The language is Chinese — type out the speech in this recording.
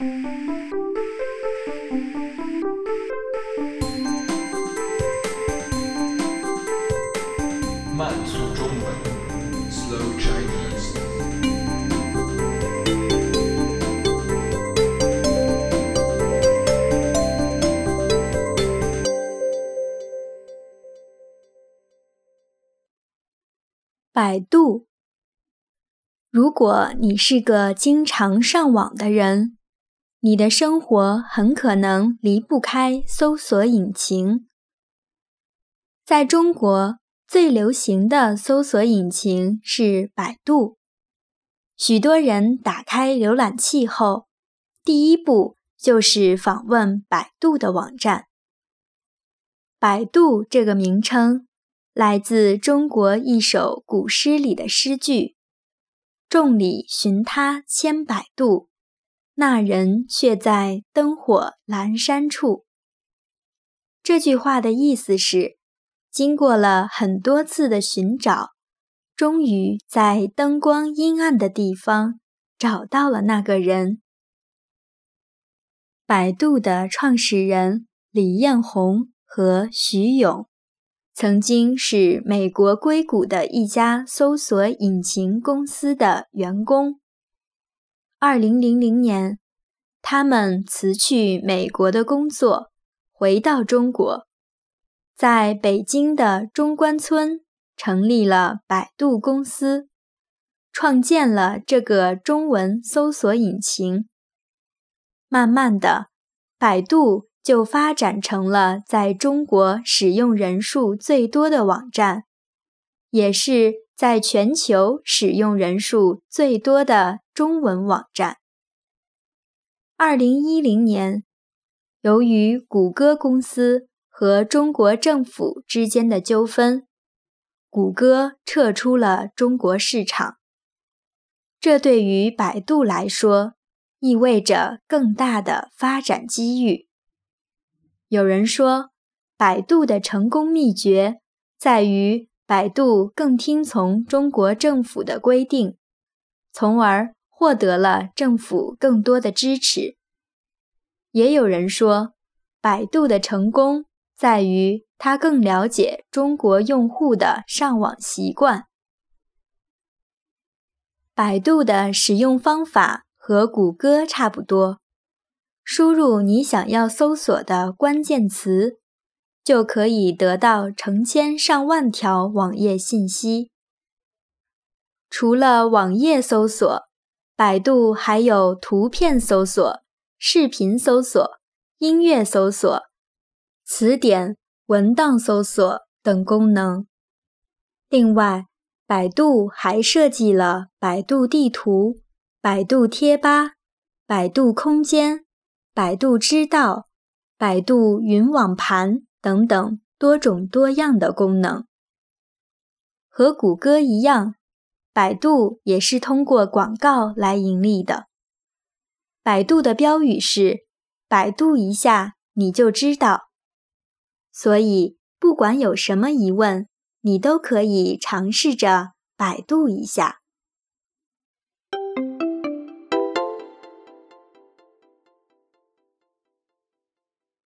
慢速中文，Slow Chinese。百度。如果你是个经常上网的人，你的生活很可能离不开搜索引擎。在中国，最流行的搜索引擎是百度。许多人打开浏览器后，第一步就是访问百度的网站。百度这个名称来自中国一首古诗里的诗句：“众里寻他千百度，那人却在灯火阑珊处。”这句话的意思是，经过了很多次的寻找，终于在灯光阴暗的地方找到了那个人。百度的创始人李彦宏和徐勇，曾经是美国硅谷的一家搜索引擎公司的员工。二零零零年，他们辞去美国的工作，回到中国，在北京的中关村成立了百度公司，创建了这个中文搜索引擎。慢慢的，百度。就发展成了在中国使用人数最多的网站，也是在全球使用人数最多的中文网站。二零一零年，由于谷歌公司和中国政府之间的纠纷，谷歌撤出了中国市场。这对于百度来说，意味着更大的发展机遇。有人说，百度的成功秘诀在于百度更听从中国政府的规定，从而获得了政府更多的支持。也有人说，百度的成功在于它更了解中国用户的上网习惯。百度的使用方法和谷歌差不多。输入你想要搜索的关键词，就可以得到成千上万条网页信息。除了网页搜索，百度还有图片搜索、视频搜索、音乐搜索、词典、文档搜索等功能。另外，百度还设计了百度地图、百度贴吧、百度空间。百度知道、百度云网盘等等多种多样的功能，和谷歌一样，百度也是通过广告来盈利的。百度的标语是“百度一下你就知道”，所以不管有什么疑问，你都可以尝试着百度一下。